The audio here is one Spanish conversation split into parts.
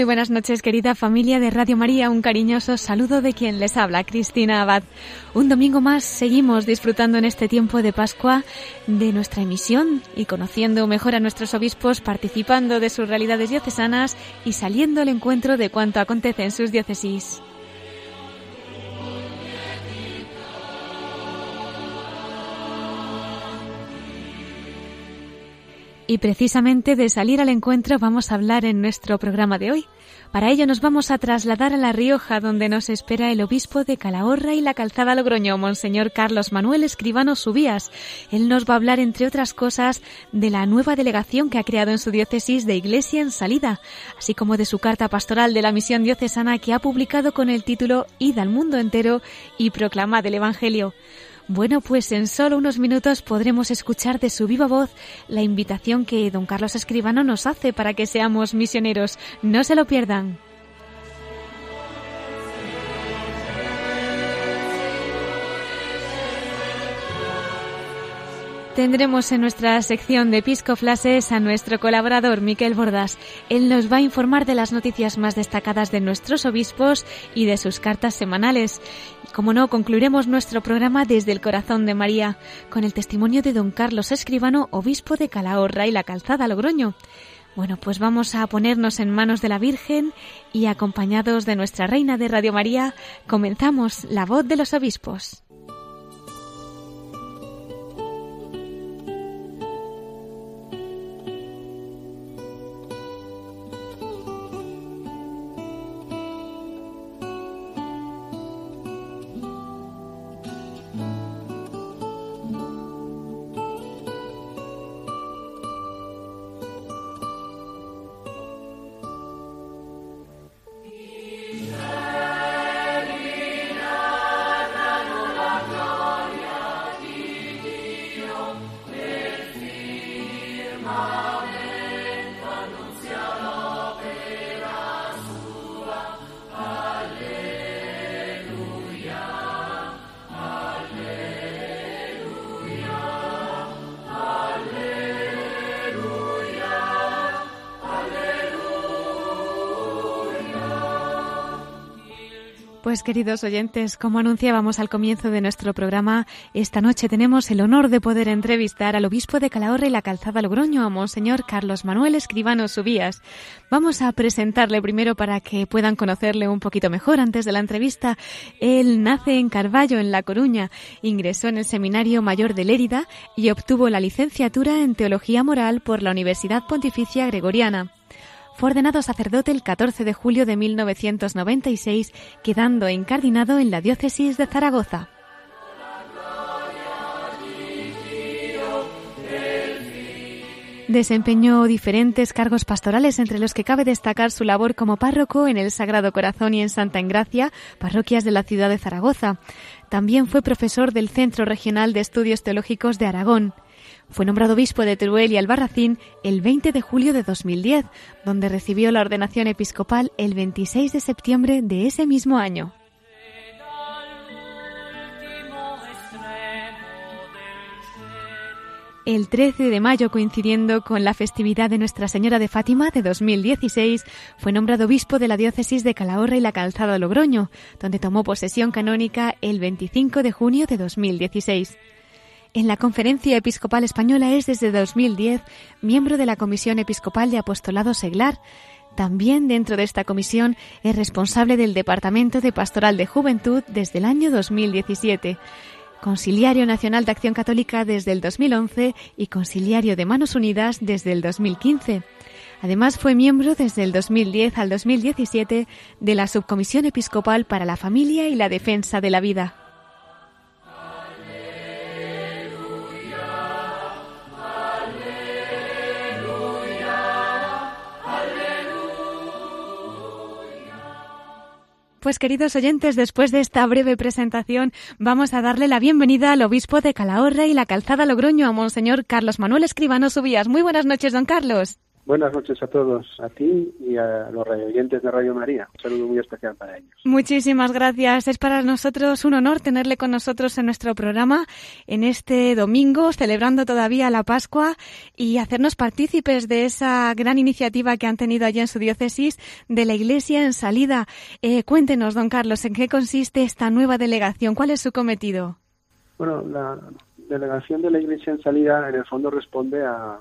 Muy buenas noches, querida familia de Radio María. Un cariñoso saludo de quien les habla, Cristina Abad. Un domingo más seguimos disfrutando en este tiempo de Pascua de nuestra emisión y conociendo mejor a nuestros obispos, participando de sus realidades diocesanas y saliendo al encuentro de cuanto acontece en sus diócesis. Y precisamente de salir al encuentro vamos a hablar en nuestro programa de hoy. Para ello nos vamos a trasladar a La Rioja, donde nos espera el obispo de Calahorra y la Calzada Logroño, Monseñor Carlos Manuel Escribano Subías. Él nos va a hablar, entre otras cosas, de la nueva delegación que ha creado en su diócesis de Iglesia en Salida, así como de su carta pastoral de la misión diocesana que ha publicado con el título Id al mundo entero y proclamad el Evangelio. Bueno, pues en solo unos minutos podremos escuchar de su viva voz la invitación que don Carlos Escribano nos hace para que seamos misioneros. No se lo pierdan. Tendremos en nuestra sección de Episcoflases a nuestro colaborador Miquel Bordas. Él nos va a informar de las noticias más destacadas de nuestros obispos y de sus cartas semanales. Como no, concluiremos nuestro programa desde el corazón de María, con el testimonio de don Carlos Escribano, obispo de Calahorra y la Calzada Logroño. Bueno, pues vamos a ponernos en manos de la Virgen y acompañados de nuestra Reina de Radio María, comenzamos la voz de los obispos. Pues queridos oyentes, como anunciábamos al comienzo de nuestro programa, esta noche tenemos el honor de poder entrevistar al obispo de Calahorra y la Calzada Logroño, a Monseñor Carlos Manuel Escribano Subías. Vamos a presentarle primero para que puedan conocerle un poquito mejor antes de la entrevista. Él nace en Carballo, en La Coruña, ingresó en el Seminario Mayor de Lérida y obtuvo la licenciatura en Teología Moral por la Universidad Pontificia Gregoriana. Fue ordenado sacerdote el 14 de julio de 1996, quedando incardinado en la diócesis de Zaragoza. Desempeñó diferentes cargos pastorales, entre los que cabe destacar su labor como párroco en el Sagrado Corazón y en Santa Engracia, parroquias de la ciudad de Zaragoza. También fue profesor del Centro Regional de Estudios Teológicos de Aragón. Fue nombrado obispo de Teruel y Albarracín el 20 de julio de 2010, donde recibió la ordenación episcopal el 26 de septiembre de ese mismo año. El 13 de mayo, coincidiendo con la festividad de Nuestra Señora de Fátima de 2016, fue nombrado obispo de la diócesis de Calahorra y la Calzada Logroño, donde tomó posesión canónica el 25 de junio de 2016. En la Conferencia Episcopal Española es desde 2010 miembro de la Comisión Episcopal de Apostolado Seglar. También dentro de esta comisión es responsable del Departamento de Pastoral de Juventud desde el año 2017, Conciliario Nacional de Acción Católica desde el 2011 y Conciliario de Manos Unidas desde el 2015. Además, fue miembro desde el 2010 al 2017 de la Subcomisión Episcopal para la Familia y la Defensa de la Vida. Pues queridos oyentes, después de esta breve presentación, vamos a darle la bienvenida al obispo de Calahorra y la Calzada Logroño, a Monseñor Carlos Manuel Escribano Subías. Muy buenas noches, don Carlos. Buenas noches a todos, a ti y a los oyentes de Radio María. Un saludo muy especial para ellos. Muchísimas gracias. Es para nosotros un honor tenerle con nosotros en nuestro programa en este domingo, celebrando todavía la Pascua y hacernos partícipes de esa gran iniciativa que han tenido allí en su diócesis de la Iglesia en salida. Eh, cuéntenos, don Carlos, ¿en qué consiste esta nueva delegación? ¿Cuál es su cometido? Bueno, la delegación de la Iglesia en salida en el fondo responde a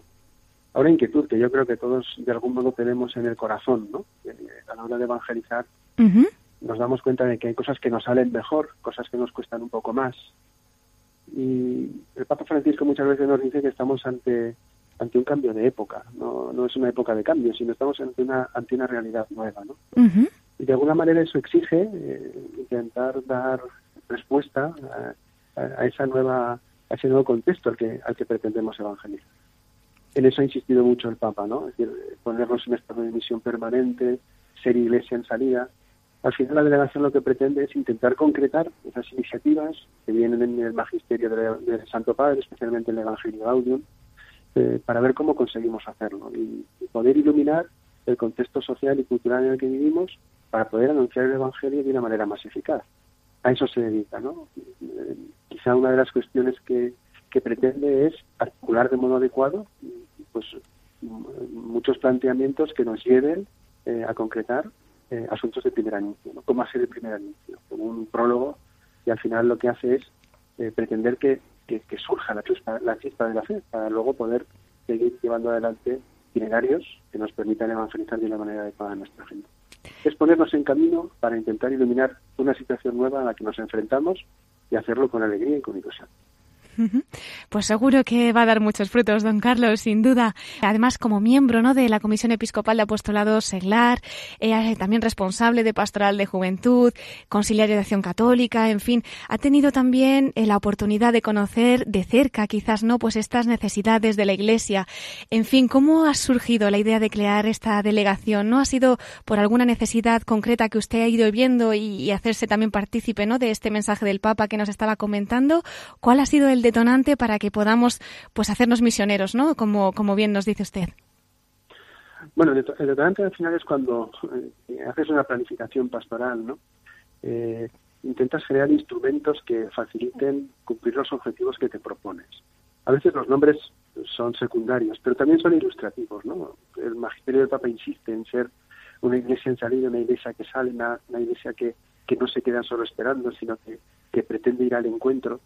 a una inquietud que yo creo que todos de algún modo tenemos en el corazón, ¿no? A la hora de evangelizar nos damos cuenta de que hay cosas que nos salen mejor, cosas que nos cuestan un poco más. Y el Papa Francisco muchas veces nos dice que estamos ante ante un cambio de época, no, no es una época de cambio, sino estamos ante una ante una realidad nueva, ¿no? Y de alguna manera eso exige eh, intentar dar respuesta a, a, esa nueva a ese nuevo contexto al que al que pretendemos evangelizar en eso ha insistido mucho el Papa, ¿no? Es decir, ponernos en estado de misión permanente, ser iglesia en salida. Al final la delegación lo que pretende es intentar concretar esas iniciativas que vienen en el magisterio del Santo Padre, especialmente en el Evangelio Audium, eh, para ver cómo conseguimos hacerlo y, poder iluminar el contexto social y cultural en el que vivimos para poder anunciar el Evangelio de una manera más eficaz. A eso se dedica, ¿no? Eh, quizá una de las cuestiones que, que pretende es articular de modo adecuado pues muchos planteamientos que nos lleven eh, a concretar eh, asuntos de primer anuncio, cómo hacer el primer anuncio, un prólogo y al final lo que hace es eh, pretender que, que, surja la chispa, la chispa de la fe para luego poder seguir llevando adelante itinerarios que nos permitan evangelizar de una manera adecuada a nuestra gente. Es ponernos en camino para intentar iluminar una situación nueva a la que nos enfrentamos y hacerlo con alegría y con ilusión. Pues seguro que va a dar muchos frutos, don Carlos, sin duda. Además, como miembro ¿no? de la Comisión Episcopal de Apostolado Seglar, eh, también responsable de Pastoral de Juventud, conciliario de Acción Católica, en fin, ha tenido también eh, la oportunidad de conocer de cerca, quizás no, pues estas necesidades de la Iglesia. En fin, ¿cómo ha surgido la idea de crear esta delegación? ¿No ha sido por alguna necesidad concreta que usted ha ido viendo y, hacerse también partícipe ¿no? de este mensaje del Papa que nos estaba comentando? ¿Cuál ha sido el detonante para que podamos pues hacernos misioneros, ¿no? Como, como bien nos dice usted. Bueno, el detonante al final es cuando eh, haces una planificación pastoral, ¿no? Eh, intentas crear instrumentos que faciliten cumplir los objetivos que te propones. A veces los nombres son secundarios, pero también son ilustrativos, ¿no? El magisterio del Papa insiste en ser una iglesia en salida, una iglesia que sale, una, iglesia que, que no se queda solo esperando, sino que, que pretende ir al encuentro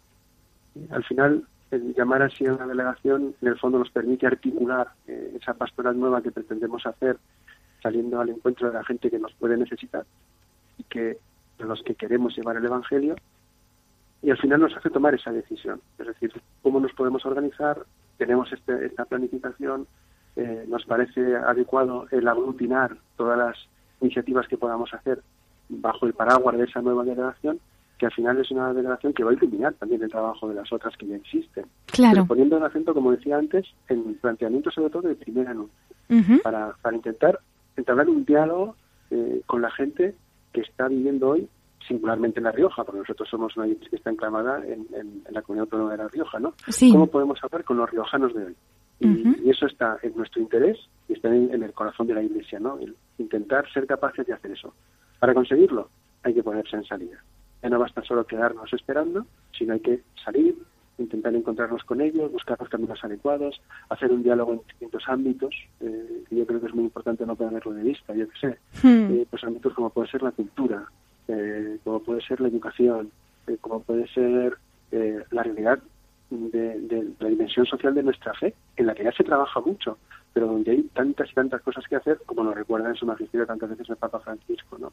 al final, el llamar así a una delegación, en el fondo nos permite articular eh, esa pastoral nueva que pretendemos hacer, saliendo al encuentro de la gente que nos puede necesitar y que de los que queremos llevar el Evangelio, y al final nos hace tomar esa decisión, es decir, cómo nos podemos organizar, tenemos este, esta planificación, eh, nos parece adecuado el aglutinar todas las iniciativas que podamos hacer bajo el paraguas de esa nueva delegación que al final es una delegación que va a iluminar también el trabajo de las otras que ya existen. Claro. poniendo el acento, como decía antes, en planteamiento sobre todo de primer anuncio, para, para intentar entablar un diálogo eh, con la gente que está viviendo hoy singularmente en La Rioja, porque nosotros somos una iglesia que está enclamada en, la comunidad autónoma de La Rioja, ¿no? Sí. ¿Cómo podemos hablar con los riojanos de hoy? Y, eso está en nuestro interés y está en, en, el corazón de la iglesia, ¿no? El intentar ser capaces de hacer eso. Para conseguirlo hay que ponerse en salida. Ya no basta solo quedarnos esperando, sino hay que salir, intentar encontrarnos con ellos, buscar los caminos adecuados, hacer un diálogo en distintos ámbitos, eh, que yo creo que es muy importante no perderlo de vista, yo que sé, hmm. eh, pues ámbitos como puede ser la cultura, eh, como puede ser la educación, como puede ser la realidad de, de, la dimensión social de nuestra fe, en la que ya se trabaja mucho, pero donde hay tantas y tantas cosas que hacer, como nos recuerda en su magisterio tantas veces el Papa Francisco, ¿no?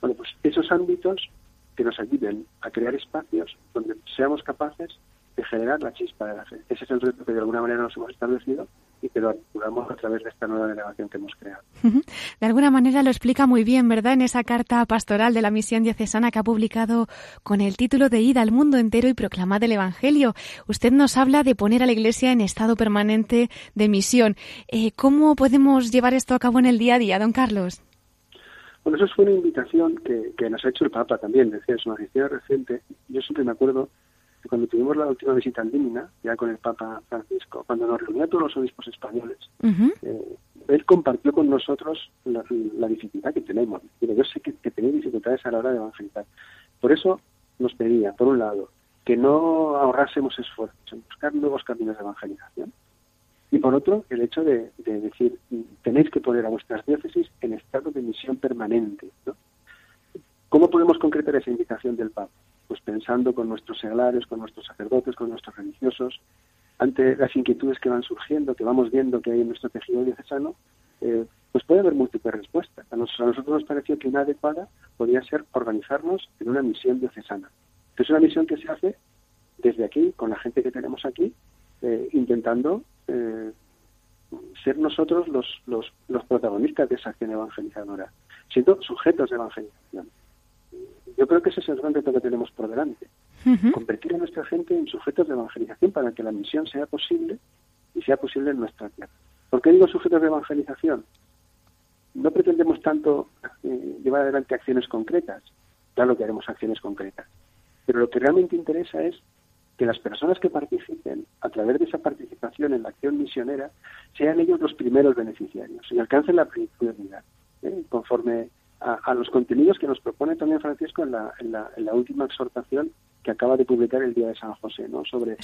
Bueno, pues esos ámbitos que nos ayuden a crear espacios donde seamos capaces de generar la chispa de la fe. Ese es el reto que de alguna manera nos hemos establecido y que lo articulamos a través de esta nueva delegación que hemos creado. De alguna manera lo explica muy bien, ¿verdad? En esa carta pastoral de la misión diocesana que ha publicado con el título de Ida al mundo entero y proclamad el Evangelio. Usted nos habla de poner a la Iglesia en estado permanente de misión. Eh, ¿Cómo podemos llevar esto a cabo en el día a día, don Carlos? Bueno, eso fue una invitación que, que nos ha hecho el Papa también, decía su magisterio reciente. Yo siempre me acuerdo que cuando tuvimos la última visita en Dímina, ya con el Papa Francisco, cuando nos reunía todos los obispos españoles, eh, él compartió con nosotros la, dificultad que tenemos. yo sé que, que tenéis dificultades a la hora de evangelizar. Por eso nos pedía, por un lado, que no ahorrásemos esfuerzos en buscar nuevos caminos de evangelización, y por otro, el hecho de, decir, tenéis que poner a vuestras diócesis en estado de misión permanente. ¿Cómo podemos concretar esa invitación del Papa? Pues pensando con nuestros seglares, con nuestros sacerdotes, con nuestros religiosos, ante las inquietudes que van surgiendo, que vamos viendo que hay en nuestro tejido diocesano, eh, pues puede haber múltiples respuestas. A nosotros, nos pareció que una adecuada podría ser organizarnos en una misión diocesana. Es una misión que se hace desde aquí, con la gente que tenemos aquí, eh, intentando eh, ser nosotros los, los, los, protagonistas de esa acción evangelizadora, siendo sujetos de evangelización. Yo creo que ese es el gran reto que tenemos por delante, convertir a nuestra gente en sujetos de evangelización para que la misión sea posible y sea posible en nuestra tierra. ¿Por qué digo sujetos de evangelización? No pretendemos tanto eh, llevar adelante acciones concretas, claro que haremos acciones concretas, pero lo que realmente interesa es que las personas que participen a través de esa participación en la acción misionera sean ellos los primeros beneficiarios y alcancen la prioridad, ¿eh? conforme a, los contenidos que nos propone también Francisco en la, en la, última exhortación que acaba de publicar el día de San José, ¿no? Sobre,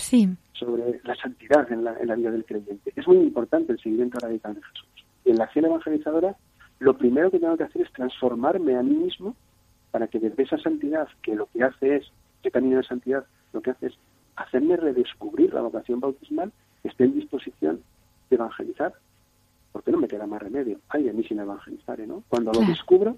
sobre la santidad en la, en la vida del creyente. Es muy importante el seguimiento radical de Jesús. Y en la acción evangelizadora, lo primero que tengo que hacer es transformarme a mí mismo para que desde esa santidad, que lo que hace es, ese camino de santidad, lo que hace es hacerme redescubrir la vocación bautismal, esté en disposición de evangelizar, porque no me queda más remedio. Ay, a mí sin evangelizar, ¿no? Cuando lo descubro,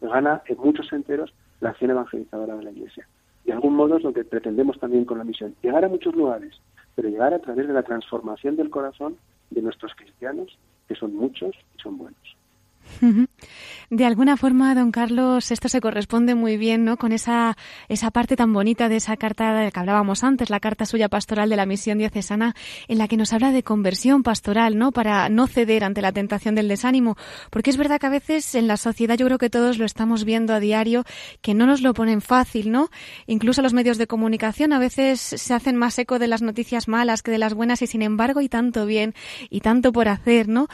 gana en muchos enteros la acción evangelizadora de la Iglesia. De algún modo es lo que pretendemos también con la misión, llegar a muchos lugares, pero llegar a través de la transformación del corazón de nuestros cristianos, que son muchos y son buenos. De alguna forma, don Carlos, esto se corresponde muy bien ¿no? con esa, esa parte tan bonita de esa carta que hablábamos antes, la carta suya pastoral de la misión diocesana, en la que nos habla de conversión pastoral, ¿no? para no ceder ante la tentación del desánimo. Porque es verdad que a veces en la sociedad, yo creo que todos lo estamos viendo a diario, que no nos lo ponen fácil, ¿no? Incluso los medios de comunicación a veces se hacen más eco de las noticias malas que de las buenas y sin embargo hay tanto bien y tanto por hacer, ¿no?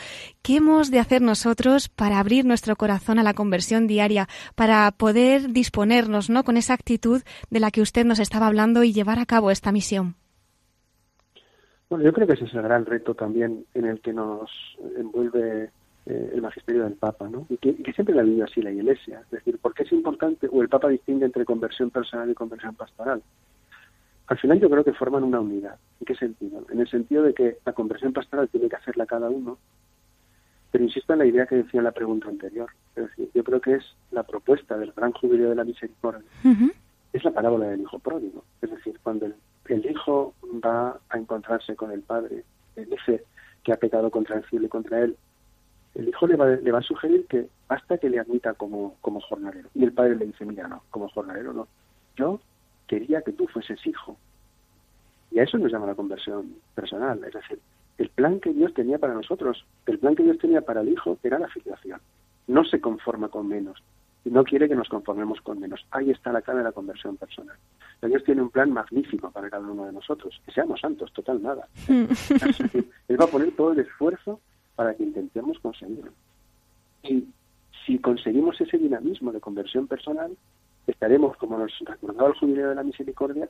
¿Qué hemos de hacer nosotros para abrir nuestro corazón a la conversión diaria, para poder disponernos, ¿no? Con esa actitud de la que usted nos estaba hablando y llevar a cabo esta misión. Bueno, yo creo que ese es el gran reto también en el que nos envuelve eh, el magisterio del Papa, ¿no? Y que, siempre la ha vivido así la Iglesia. Es decir, ¿por qué es importante o el Papa distingue entre conversión personal y conversión pastoral? Al final yo creo que forman una unidad. ¿En qué sentido? En el sentido de que la conversión pastoral tiene que hacerla cada uno pero insisto en la idea que decía en la pregunta anterior. Es decir, yo creo que es la propuesta del gran jubileo de la misericordia. Es la parábola del hijo pródigo. Es decir, cuando el, hijo va a encontrarse con el padre, dice que ha pecado contra el cielo y contra él, el hijo le va, le va a sugerir que basta que le admita como, como jornalero. Y el padre le dice, mira, no, como jornalero no. Yo quería que tú fueses hijo. Y a eso nos llama la conversión personal. Es decir, el plan que Dios tenía para nosotros, el plan que Dios tenía para el Hijo era la filiación. No se conforma con menos y no quiere que nos conformemos con menos. Ahí está la clave de la conversión personal. Dios tiene un plan magnífico para cada uno de nosotros, que seamos santos, total nada. Él va a poner todo el esfuerzo para que intentemos conseguirlo. Y si conseguimos ese dinamismo de conversión personal, estaremos, como nos recordaba el jubileo de la misericordia,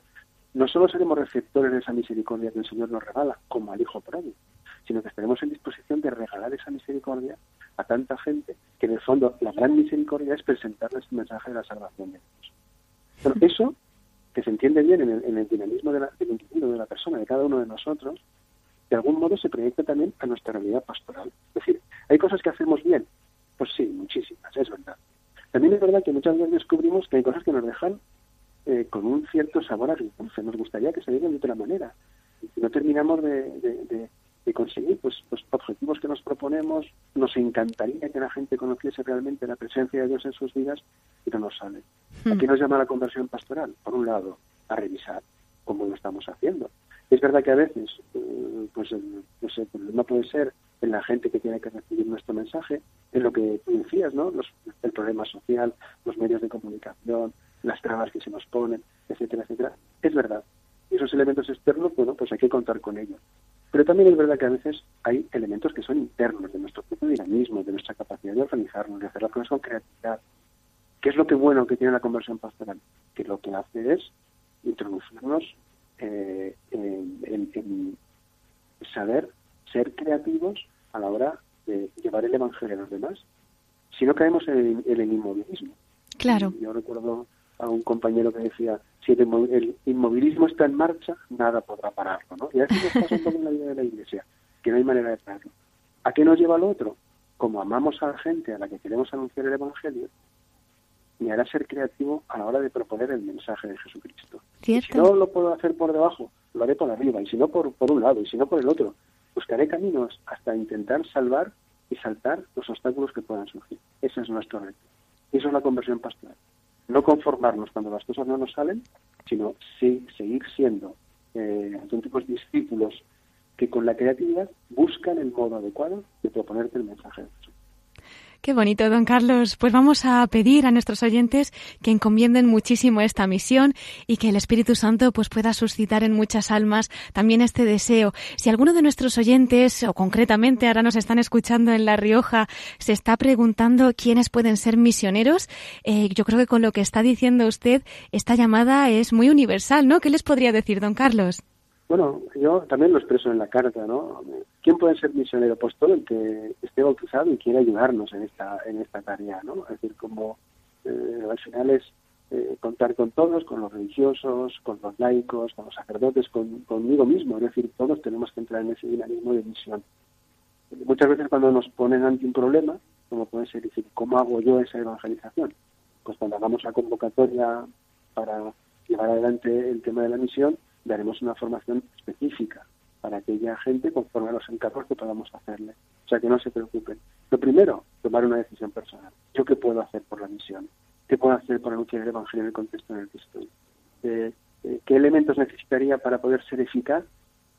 no solo seremos receptores de esa misericordia que el Señor nos regala, como al Hijo pródigo, sino que estaremos en disposición de regalar esa misericordia a tanta gente, que en el fondo la gran misericordia es presentarles el mensaje de la salvación de Dios. Pero eso, que se entiende bien en el, dinamismo de la, del individuo, de la persona, de cada uno de nosotros, de algún modo se proyecta también a nuestra realidad pastoral. Es decir, hay cosas que hacemos bien, pues sí, muchísimas, es verdad. También es verdad que muchas veces descubrimos que hay cosas que nos dejan eh, con un cierto sabor a dulce. Nos gustaría que salieran de otra manera. Si no terminamos de, conseguir pues, pues, objetivos que nos proponemos, nos encantaría que la gente conociese realmente la presencia de Dios en sus vidas y no nos sale. Hmm. Aquí nos llama la conversión pastoral, por un lado, a revisar cómo lo estamos haciendo. Es verdad que a veces, eh, pues, no sé, no puede ser en la gente que tiene que recibir nuestro mensaje, en lo que tú decías, ¿no? el problema social, los medios de comunicación, las trabas que se nos ponen, etcétera, etcétera. Es verdad. Y esos elementos externos, bueno, pues hay que contar con ellos. Pero también es verdad que a veces hay elementos que son internos de nuestro propio dinamismo, de nuestra capacidad de organizarnos, de hacer las cosas con creatividad. ¿Qué es lo que bueno que tiene la conversión pastoral? Que lo que hace es introducirnos eh, en, saber ser creativos a la hora de llevar el Evangelio a los demás. Si no caemos en, el inmovilismo. Claro. Yo recuerdo a un compañero que decía, si el inmovilismo está en marcha, nada podrá pararlo. ¿no? Y así nos pasa un en la vida de la Iglesia, que no hay manera de pararlo. ¿A qué nos lleva lo otro? Como amamos a la gente a la que queremos anunciar el Evangelio, me hará ser creativo a la hora de proponer el mensaje de Jesucristo. si no lo puedo hacer por debajo, lo haré por arriba, y si no por, por un lado, y si no por el otro. Buscaré caminos hasta intentar salvar y saltar los obstáculos que puedan surgir. Ese es nuestro reto. Y eso es la conversión pastoral. No conformarnos cuando las cosas no nos salen, sino sí, seguir siendo eh, auténticos discípulos que con la creatividad buscan el modo adecuado de proponerte el mensaje. Qué bonito, don Carlos. Pues vamos a pedir a nuestros oyentes que encomienden muchísimo esta misión y que el Espíritu Santo pues pueda suscitar en muchas almas también este deseo. Si alguno de nuestros oyentes, o concretamente ahora nos están escuchando en La Rioja, se está preguntando quiénes pueden ser misioneros, eh, yo creo que con lo que está diciendo usted, esta llamada es muy universal, ¿no? ¿Qué les podría decir, don Carlos? Bueno, yo también lo expreso en la carta, ¿no? ¿Quién puede ser misionero? Pues todo el que esté bautizado y quiera ayudarnos en esta en esta tarea, ¿no? Es decir, como eh, al final es eh, contar con todos, con los religiosos, con los laicos, con los sacerdotes, con, conmigo mismo, es decir, todos tenemos que entrar en ese dinamismo de misión. Muchas veces cuando nos ponen ante un problema, como puede ser decir, ¿cómo hago yo esa evangelización? Pues cuando hagamos la convocatoria para llevar adelante el tema de la misión, daremos una formación específica para aquella gente conforme a los encargos que podamos hacerle. O sea, que no se preocupen. Lo primero, tomar una decisión personal. ¿Yo qué puedo hacer por la misión? ¿Qué puedo hacer por anunciar el Evangelio en el contexto en el que estoy? Eh, eh, ¿Qué elementos necesitaría para poder ser eficaz?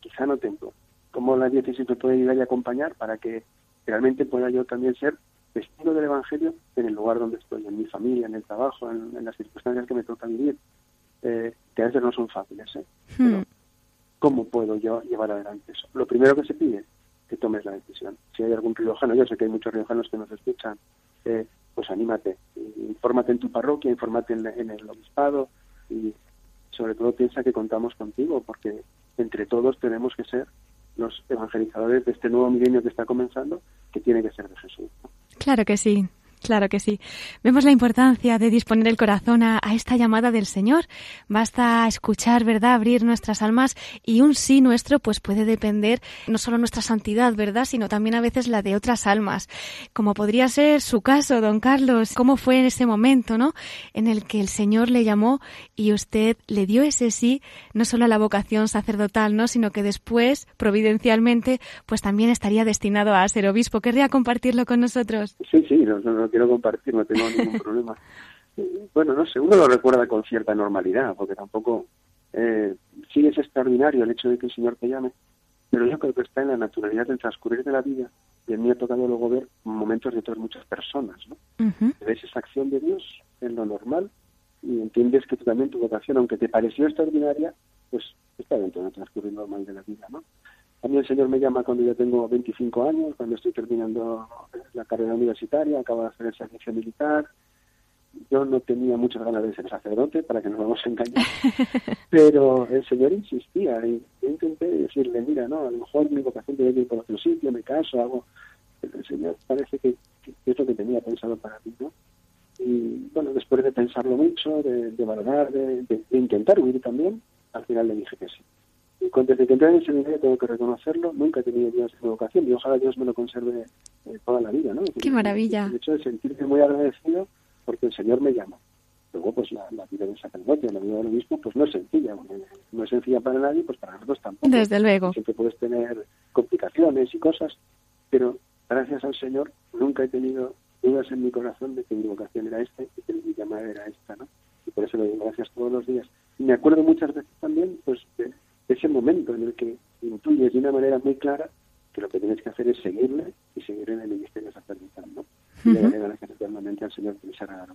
Quizá no tengo. ¿Cómo la diócesis me puede ayudar y acompañar para que realmente pueda yo también ser testigo del Evangelio en el lugar donde estoy, en mi familia, en el trabajo, en las circunstancias que me toca vivir? eh, que a veces no son fáciles. ¿eh? Hmm. ¿Cómo puedo yo llevar adelante eso? Lo primero que se pide, que tomes la decisión. Si hay algún riojano, yo sé que hay muchos riojanos que nos escuchan, eh, pues anímate, infórmate en tu parroquia, infórmate en, el obispado y sobre todo piensa que contamos contigo, porque entre todos tenemos que ser los evangelizadores de este nuevo milenio que está comenzando, que tiene que ser de Jesús. Claro que sí. Claro que sí. Vemos la importancia de disponer el corazón a, esta llamada del Señor. Basta escuchar, ¿verdad? Abrir nuestras almas y un sí nuestro pues puede depender no solo nuestra santidad, ¿verdad? Sino también a veces la de otras almas. Como podría ser su caso, don Carlos. ¿Cómo fue en ese momento, no? En el que el Señor le llamó y usted le dio ese sí, no solo a la vocación sacerdotal, ¿no? Sino que después, providencialmente, pues también estaría destinado a ser obispo. ¿Querría compartirlo con nosotros? Sí, sí, no, no, quiero compartir, no tengo ningún problema. Bueno, no sé, uno lo recuerda con cierta normalidad, porque tampoco eh, sí es extraordinario el hecho de que el Señor te llame, pero yo creo que está en la naturalidad del transcurrir de la vida y a mí me ha tocado luego ver momentos de otras muchas personas, ¿no? Ves esa acción de Dios en lo normal y entiendes que tú también tu vocación, aunque te pareció extraordinaria, pues está dentro del transcurrir normal de la vida, ¿no? A mí el Señor me llama cuando yo tengo 25 años, cuando estoy terminando la carrera universitaria, acabo de hacer el servicio militar. Yo no tenía muchas ganas de ser sacerdote, para que no nos vamos a engañar. Pero el Señor insistía y yo intenté decirle, mira, no, a lo mejor mi vocación tiene que ir por otro sitio, me caso, hago... Pero el Señor parece que, es lo que tenía pensado para mí, ¿no? Y bueno, después de pensarlo mucho, de, valorar, de intentar huir también, al final le dije que sí desde que entré en el seminario tengo que reconocerlo, nunca he tenido Dios de vocación y ojalá Dios me lo conserve eh, toda la vida, ¿no? Qué maravilla. El hecho de sentirme muy agradecido porque el Señor me llama. Luego, pues la, vida de sacerdote, la vida del obispo, pues no es sencilla. No es sencilla para nadie, pues para nosotros tampoco. Desde luego. Siempre puedes tener complicaciones y cosas, pero gracias al Señor nunca he tenido dudas en mi corazón de que mi vocación era esta y que mi llamada era esta, ¿no? Y por eso le doy gracias todos los días. Y me acuerdo muchas veces también, pues, de ese momento en el que intuyes de una manera muy clara que lo que tienes que hacer es seguirle y seguir en el ministerio sacerdotal, ¿no? Y le daré gracias eternamente al Señor que regalado.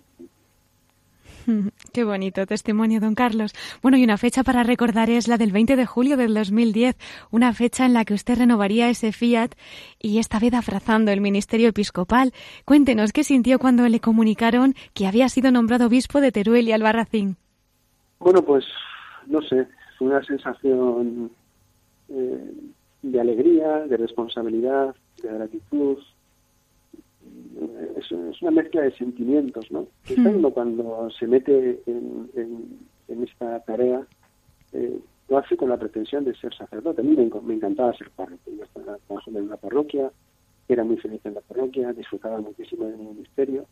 Qué bonito testimonio, don Carlos. Bueno, y una fecha para recordar es la del 20 de julio del 2010, una fecha en la que usted renovaría ese fiat y esta vez abrazando el ministerio episcopal. Cuéntenos qué sintió cuando le comunicaron que había sido nombrado obispo de Teruel y Albarracín. Bueno, pues no sé, una sensación eh, de alegría, de responsabilidad, de gratitud, es, una mezcla de sentimientos, ¿no? Hmm. cuando se mete en, esta tarea eh, lo hace con la pretensión de ser sacerdote. A mí me, encantaba ser párroco. Yo estaba trabajando en una parroquia, era muy feliz en la parroquia, disfrutaba muchísimo del ministerio,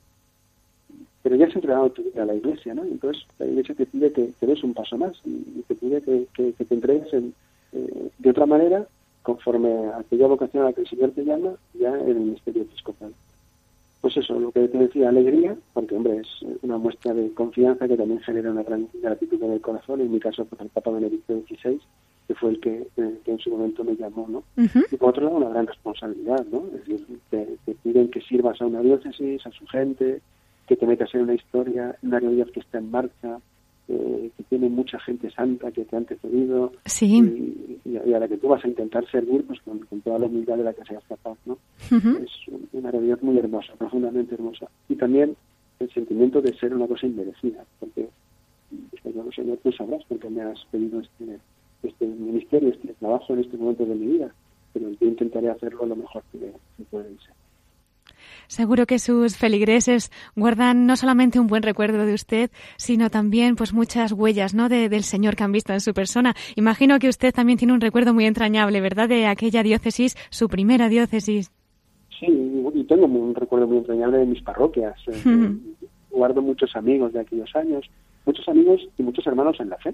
pero ya has entregado tu vida a la iglesia, ¿no? Entonces la iglesia te pide que, te des un paso más y te pide que, te entregues en, eh, de otra manera conforme a aquella vocación a la que el Señor te llama ya en el ministerio episcopal pues eso, lo que te decía, alegría, porque hombre, es una muestra de confianza que también genera una gran gratitud en el corazón, en mi caso, pues el Papa Benedicto XVI, que fue el que, eh, en su momento me llamó, ¿no? Y por otro lado, una gran responsabilidad, ¿no? Es decir, te, piden que sirvas a una diócesis, a su gente, que te metas en una historia, una realidad que está en marcha, que tiene mucha gente santa que te ha antecedido sí. y, a la que tú vas a intentar servir pues con, toda la humildad de la que seas capaz no es una realidad muy hermosa profundamente hermosa y también el sentimiento de ser una cosa inmerecida porque pues, yo no sé tú sabrás porque me has pedido este este ministerio este trabajo en este momento de mi vida pero yo intentaré hacerlo lo mejor que, que pueda ser Seguro que sus feligreses guardan no solamente un buen recuerdo de usted, sino también pues muchas huellas, ¿no? del Señor que han visto en su persona. Imagino que usted también tiene un recuerdo muy entrañable, ¿verdad? De aquella diócesis, su primera diócesis. Sí, y tengo un recuerdo muy entrañable de mis parroquias. Eh, guardo muchos amigos de aquellos años, muchos amigos y muchos hermanos en la fe.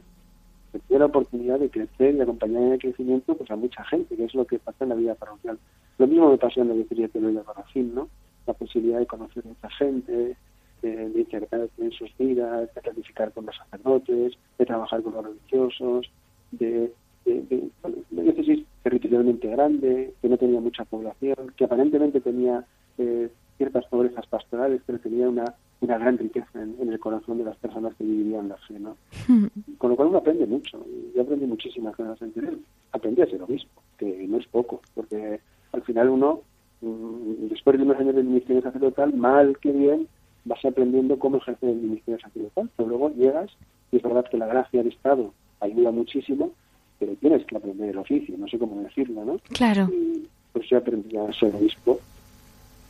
Tuve la oportunidad de crecer y acompañar en el crecimiento pues, a mucha gente, que es lo que pasa en la vida parroquial. Lo mismo me pasó en la diócesis de Teruel de ¿no? la posibilidad de conocer a mucha gente, de, de en sus vidas, de planificar con los sacerdotes, de trabajar con los religiosos, de, de, una diócesis territorialmente grande, que no tenía mucha población, que aparentemente tenía eh, ciertas pobrezas pastorales, pero tenía una, una gran riqueza en, el corazón de las personas que vivían la fe, ¿no? Con lo cual uno aprende mucho. Yo aprendí muchísimas cosas en. Aprendí a ser obispo, que no es poco, porque al final uno Mm, después de unos años del ministerio sacerdotal, mal que bien, vas aprendiendo cómo ejercer el ministerio sacerdotal. Pero luego llegas, y es verdad que la gracia del Estado ayuda muchísimo, pero tienes que aprender el oficio, no sé cómo decirlo, ¿no? Claro. Y pues yo aprendí a ser obispo,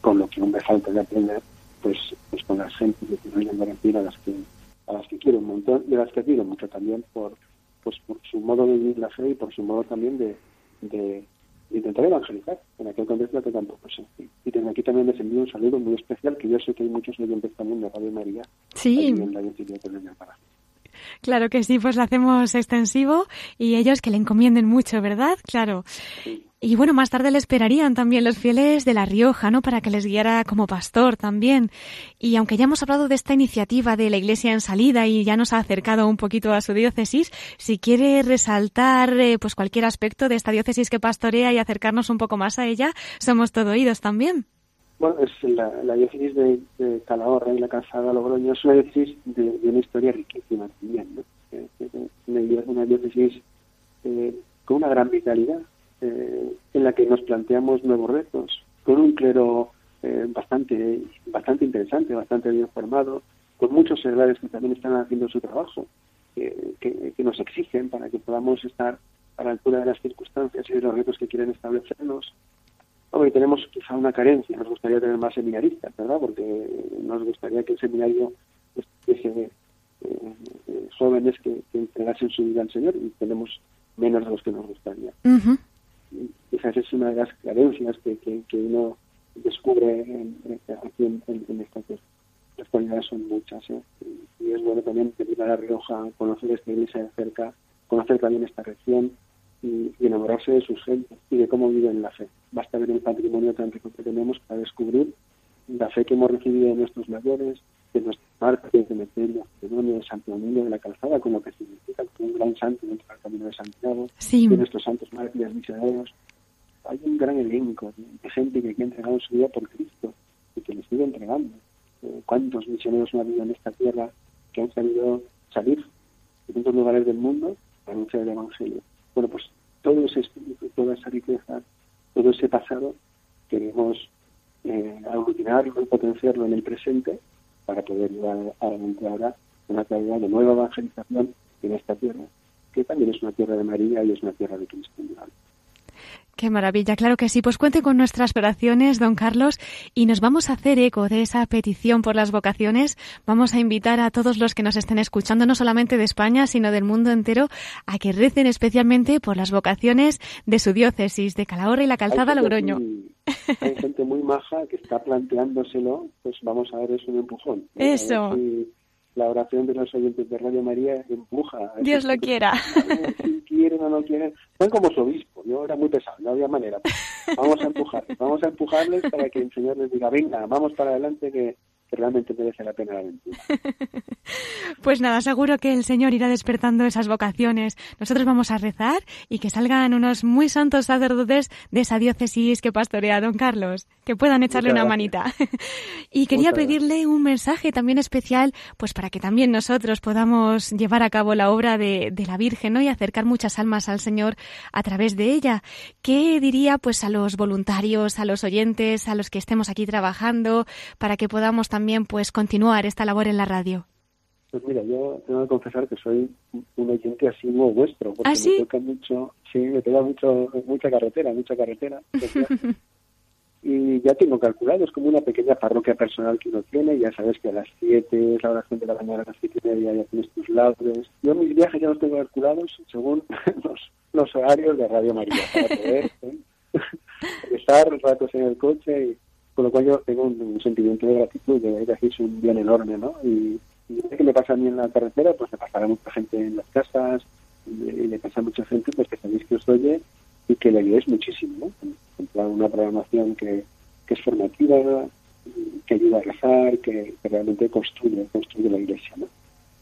con lo que aún me falta de aprender, pues, pues con las gentes que tienen a las que a las que quiero un montón y a las que quiero mucho también por pues por su modo de vivir la fe y por su modo también de, de, intentar evangelizar en aquel contexto que tampoco sé. Y desde aquí también les envío un saludo muy especial, que yo sé que hay muchos oyentes también de Radio María. Sí. En la Claro que sí, pues lo hacemos extensivo y ellos que le encomienden mucho, ¿verdad? Claro. Y bueno, más tarde le esperarían también los fieles de La Rioja, ¿no? Para que les guiara como pastor también. Y aunque ya hemos hablado de esta iniciativa de la Iglesia en salida y ya nos ha acercado un poquito a su diócesis, si quiere resaltar eh, pues cualquier aspecto de esta diócesis que pastorea y acercarnos un poco más a ella, somos todo oídos también. Bueno, es la, diócesis de, Calahorra y la Calzada Logroño es una diócesis de, una historia riquísima también, ¿no? una, diócesis eh, con una gran vitalidad, eh, en la que nos planteamos nuevos retos, con un clero eh, bastante, bastante interesante, bastante bien formado, con muchos seglares que también están haciendo su trabajo, que, nos exigen para que podamos estar a la altura de las circunstancias y de los retos que quieren establecernos. Hombre, tenemos quizá una carencia, nos gustaría tener más seminaristas, ¿verdad? Porque nos gustaría que el seminario tuviese eh, jóvenes que, entregasen su vida al Señor y tenemos menos de los que nos gustaría. Quizás es una de las carencias que, que, uno descubre aquí en, en, estas Las cualidades son muchas, ¿eh? y es bueno también venir a La Rioja, conocer esta iglesia de cerca, conocer también esta región y, enamorarse de sus gentes y de cómo viven la fe. Basta ver el patrimonio tan rico que tenemos para descubrir la fe que hemos recibido de nuestros mayores, de nuestros mártires, de Cementerio, de Santo Domingo de la Calzada, con lo que significa como un gran santo dentro del camino de Santiago, de nuestros santos mártires misioneros. hay un gran elenco de, gente que, ha entregado su vida por Cristo y que le sigue entregando. Eh, ¿Cuántos misioneros no ha habido en esta tierra que han sabido salir de muchos lugares del mundo para anunciar el Evangelio? Bueno, pues todo ese espíritu, toda esa riqueza, todo ese pasado, queremos eh, aglutinarlo y potenciarlo en el presente para poder llevar adelante ahora una tarea de nueva evangelización en esta tierra, que también es una tierra de María y es una tierra de Cristo. Qué maravilla, claro que sí. Pues cuente con nuestras oraciones, don Carlos, y nos vamos a hacer eco de esa petición por las vocaciones. Vamos a invitar a todos los que nos estén escuchando, no solamente de España, sino del mundo entero, a que recen especialmente por las vocaciones de su diócesis, de Calahorra y la Calzada Logroño. hay gente muy maja que está planteándoselo, pues vamos a ver es un empujón. Eso la oración de los oyentes de Radio María empuja. Dios lo quiera. Si quieren o no quieren. Son como su obispo. Yo era muy pesado, no había manera. Vamos a empujar, vamos a empujarles para que el Señor les diga, venga, vamos para adelante que realmente merece la pena la aventura. Pues nada, seguro que el Señor irá despertando esas vocaciones. Nosotros vamos a rezar y que salgan unos muy santos sacerdotes de esa diócesis que pastorea don Carlos, que puedan echarle una manita. y quería pedirle un mensaje también especial, pues para que también nosotros podamos llevar a cabo la obra de, de la Virgen ¿no? y acercar muchas almas al Señor a través de ella. ¿Qué diría pues a los voluntarios, a los oyentes, a los que estemos aquí trabajando, para que podamos también pues continuar esta labor en la radio? Pues mira, yo tengo que confesar que soy un oyente asiduo vuestro, porque ¿Ah, me toca mucho, sí, me toca mucho, mucha carretera, mucha carretera. y ya tengo calculado, es como una pequeña parroquia personal que uno tiene, ya sabes que a las 7 es la oración de la mañana, a las 7 y media ya tienes tus laudes. Yo mis viajes ya los tengo calculados según los, los horarios de Radio María, para poder ¿eh? estar ratos en el coche y con lo cual yo tengo un, sentimiento de gratitud, de que es un bien enorme, ¿no? Y, y que me pasa a mí en la carretera, pues me pasará a mucha gente en las casas, y, le pasa a mucha gente pues que sabéis que os oye y que le ayudáis muchísimo, ¿no? una programación que, es formativa, que ayuda a rezar, que, realmente construye, construye la iglesia, ¿no?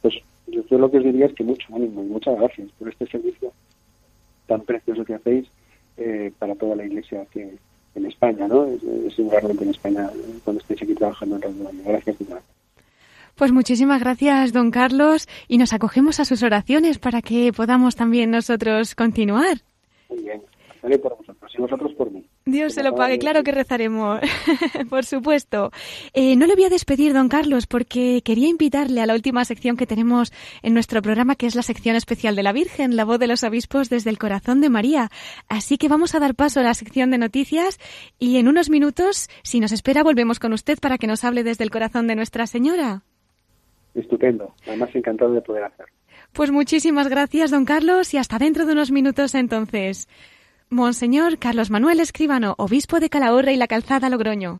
Pues yo, lo que os diría es que mucho ánimo y muchas gracias por este servicio tan precioso que hacéis eh, para toda la iglesia que, en España, ¿no? Es, en España cuando estéis aquí trabajando en Radio Gracias, Pues muchísimas gracias, don Carlos, y nos acogemos a sus oraciones para que podamos también nosotros continuar. Muy bien, por vosotros y vosotros por mí. Dios se lo pague, claro que rezaremos, por supuesto. Eh, no le voy a despedir, don Carlos, porque quería invitarle a la última sección que tenemos en nuestro programa, que es la sección especial de la Virgen, la voz de los obispos desde el corazón de María. Así que vamos a dar paso a la sección de noticias y en unos minutos, si nos espera, volvemos con usted para que nos hable desde el corazón de Nuestra Señora. Estupendo, además encantado de poder hacerlo. Pues muchísimas gracias, don Carlos, y hasta dentro de unos minutos entonces. Monseñor Carlos Manuel Escribano, obispo de Calahorra y la Calzada Logroño.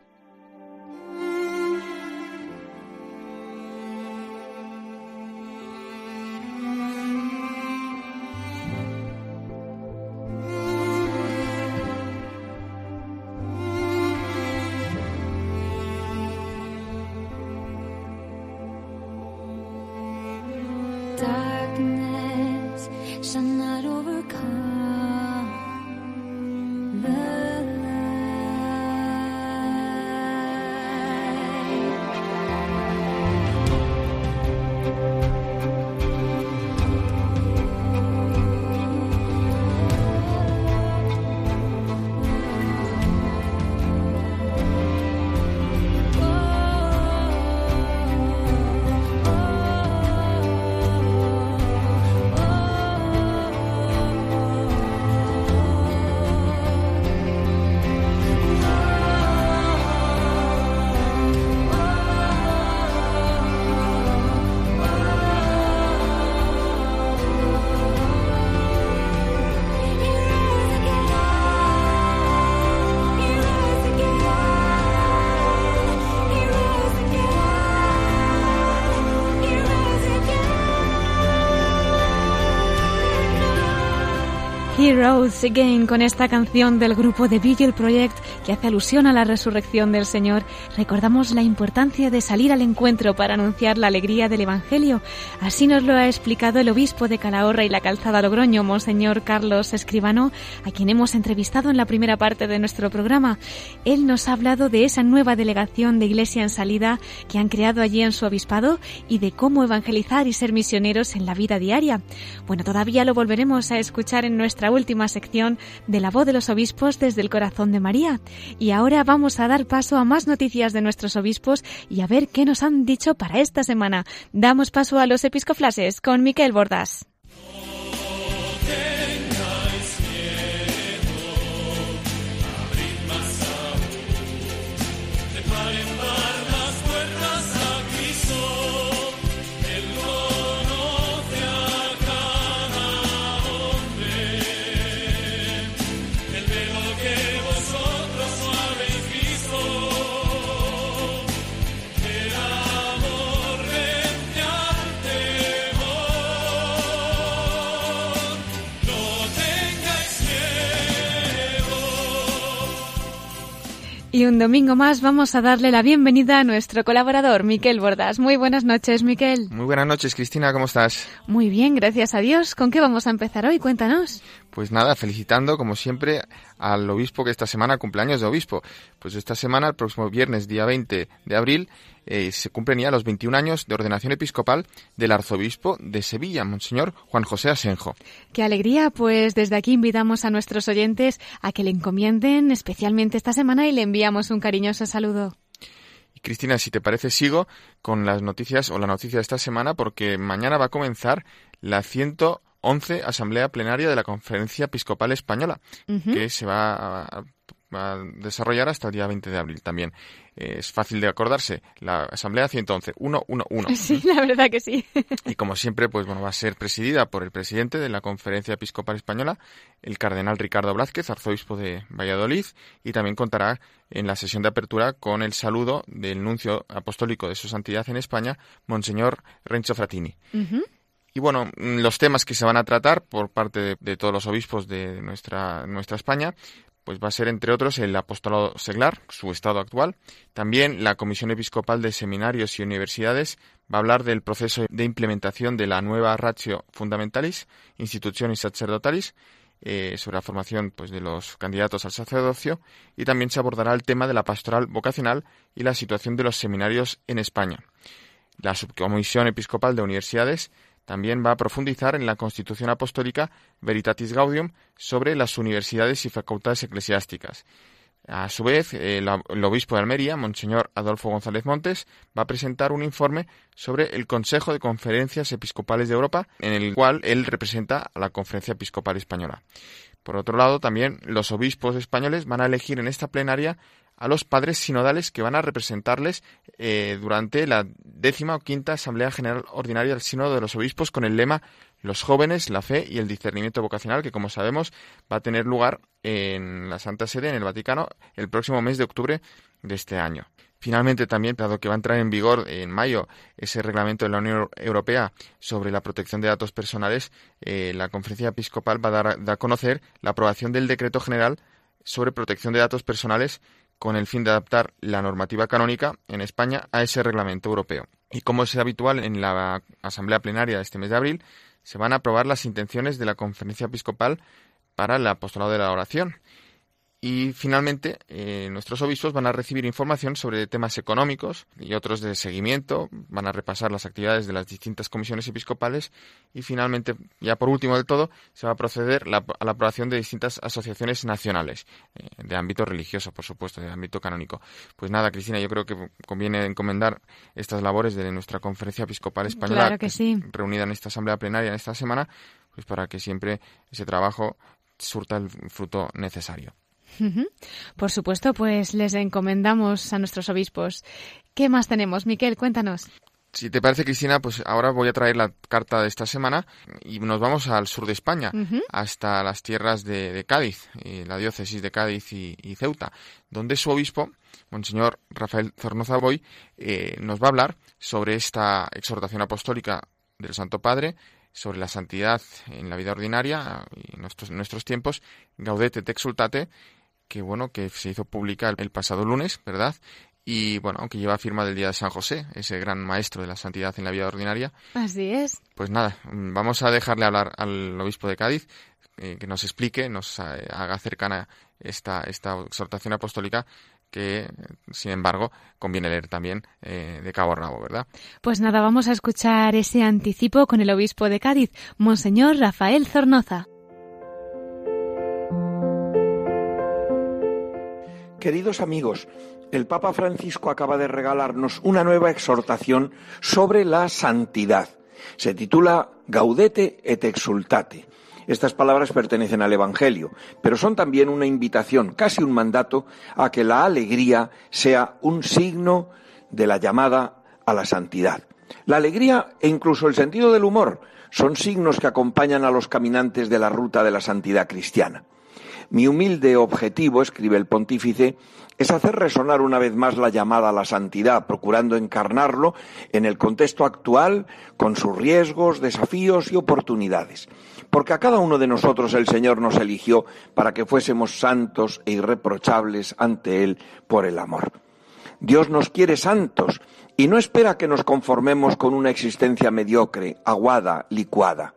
Heroes Again con esta canción del grupo The Vigil Project que hace alusión a la resurrección del Señor. Recordamos la importancia de salir al encuentro para anunciar la alegría del Evangelio. Así nos lo ha explicado el obispo de Calahorra y la Calzada Logroño, Monseñor Carlos Escribano, a quien hemos entrevistado en la primera parte de nuestro programa. Él nos ha hablado de esa nueva delegación de Iglesia en salida que han creado allí en su obispado y de cómo evangelizar y ser misioneros en la vida diaria. Bueno, todavía lo volveremos a escuchar en nuestra última sección de la voz de los obispos desde el corazón de María. Y ahora vamos a dar paso a más noticias de nuestros obispos y a ver qué nos han dicho para esta semana. Damos paso a los episcoflases con Miquel Bordas. Y un domingo más vamos a darle la bienvenida a nuestro colaborador, Miquel Bordas. Muy buenas noches, Miquel. Muy buenas noches, Cristina, ¿cómo estás? Muy bien, gracias a Dios. ¿Con qué vamos a empezar hoy? Cuéntanos. Pues nada, felicitando, como siempre, al obispo que esta semana cumpleaños de obispo. Pues esta semana, el próximo viernes, día 20 de abril, eh, se cumplen ya los 21 años de ordenación episcopal del arzobispo de Sevilla, Monseñor Juan José Asenjo. Qué alegría, pues desde aquí invitamos a nuestros oyentes a que le encomienden especialmente esta semana y le enviamos un cariñoso saludo. Y Cristina, si te parece, sigo con las noticias o la noticia de esta semana porque mañana va a comenzar la 111 Asamblea Plenaria de la Conferencia Episcopal Española, que se va a a desarrollar hasta el día 20 de abril también. es fácil de acordarse, la Asamblea 111, 111. Sí, la verdad que sí. y como siempre, pues bueno, va a ser presidida por el presidente de la Conferencia Episcopal Española, el cardenal Ricardo Blázquez, arzobispo de Valladolid, y también contará en la sesión de apertura con el saludo del nuncio apostólico de su santidad en España, Monseñor Renzo Fratini. Y bueno, los temas que se van a tratar por parte de, de, todos los obispos de nuestra, nuestra España, pues va a ser entre otros el apostolado seglar, su estado actual. También la Comisión Episcopal de Seminarios y Universidades va a hablar del proceso de implementación de la nueva Ratio Fundamentalis, Institutionis Sacerdotalis, eh, sobre la formación pues, de los candidatos al sacerdocio y también se abordará el tema de la pastoral vocacional y la situación de los seminarios en España. La Subcomisión Episcopal de Universidades también va a profundizar en la Constitución Apostólica Veritatis Gaudium sobre las universidades y facultades eclesiásticas. A su vez, el, obispo de Almería, Monseñor Adolfo González Montes, va a presentar un informe sobre el Consejo de Conferencias Episcopales de Europa, en el cual él representa a la Conferencia Episcopal Española. Por otro lado, también los obispos españoles van a elegir en esta plenaria a los padres sinodales que van a representarles eh, durante la décima o quinta Asamblea General Ordinaria del Sínodo de los Obispos con el lema los jóvenes, la fe y el discernimiento vocacional, que como sabemos va a tener lugar en la Santa Sede, en el Vaticano, el próximo mes de octubre de este año. Finalmente, también, dado que va a entrar en vigor en mayo ese reglamento de la Unión Europea sobre la protección de datos personales, eh, la Conferencia Episcopal va a dar a conocer la aprobación del Decreto General sobre protección de datos personales con el fin de adaptar la normativa canónica en España a ese reglamento europeo. Y como es habitual en la Asamblea Plenaria de este mes de abril, se van a aprobar las intenciones de la Conferencia Episcopal para el apostolado de la oración. Y finalmente, eh, nuestros obispos van a recibir información sobre temas económicos y otros de seguimiento, van a repasar las actividades de las distintas comisiones episcopales y finalmente, ya por último del todo, se va a proceder a la aprobación de distintas asociaciones nacionales, eh, de ámbito religioso, por supuesto, de ámbito canónico. Pues nada, Cristina, yo creo que conviene encomendar estas labores de nuestra conferencia episcopal española, reunida en esta asamblea plenaria en esta semana, pues para que siempre ese trabajo surta el fruto necesario. Por supuesto, pues les encomendamos a nuestros obispos. ¿Qué más tenemos, Miquel? Cuéntanos. Si te parece, Cristina, pues ahora voy a traer la carta de esta semana y nos vamos al sur de España, hasta las tierras de, Cádiz, la diócesis de Cádiz y, Ceuta, donde su obispo, Monseñor Rafael Zornoza Boy, eh, nos va a hablar sobre esta exhortación apostólica del Santo Padre, sobre la santidad en la vida ordinaria y en nuestros, nuestros tiempos, Gaudete te exultate, que bueno, que se hizo pública el, pasado lunes, ¿verdad? Y bueno, aunque lleva firma del día de San José, ese gran maestro de la santidad en la vida ordinaria. Así es. Pues nada, vamos a dejarle hablar al obispo de Cádiz, eh, que nos explique, nos eh, haga cercana esta, esta exhortación apostólica que, sin embargo, conviene leer también eh, de cabo a rabo, ¿verdad? Pues nada, vamos a escuchar ese anticipo con el obispo de Cádiz, Monseñor Rafael Zornoza. Queridos amigos, el Papa Francisco acaba de regalarnos una nueva exhortación sobre la santidad. Se titula Gaudete et exultate. Estas palabras pertenecen al Evangelio, pero son también una invitación, casi un mandato, a que la alegría sea un signo de la llamada a la santidad. La alegría e incluso el sentido del humor son signos que acompañan a los caminantes de la ruta de la santidad cristiana. Mi humilde objetivo, escribe el pontífice, es hacer resonar una vez más la llamada a la santidad, procurando encarnarlo en el contexto actual, con sus riesgos, desafíos y oportunidades. Porque a cada uno de nosotros el Señor nos eligió para que fuésemos santos e irreprochables ante Él por el amor. Dios nos quiere santos y no espera que nos conformemos con una existencia mediocre, aguada, licuada.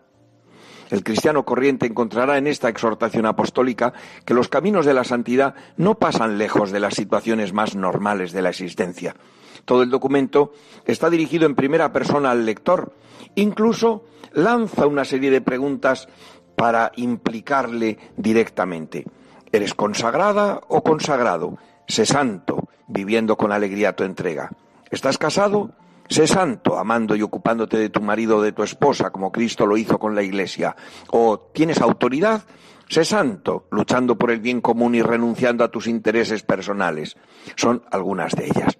El cristiano corriente encontrará en esta exhortación apostólica que los caminos de la santidad no pasan lejos de las situaciones más normales de la existencia. Todo el documento está dirigido en primera persona al lector. Incluso lanza una serie de preguntas para implicarle directamente. ¿Eres consagrada o consagrado? Sé santo, viviendo con alegría tu entrega. ¿Estás casado? Sé santo, amando y ocupándote de tu marido o de tu esposa, como Cristo lo hizo con la Iglesia. O tienes autoridad, sé santo, luchando por el bien común y renunciando a tus intereses personales. Son algunas de ellas.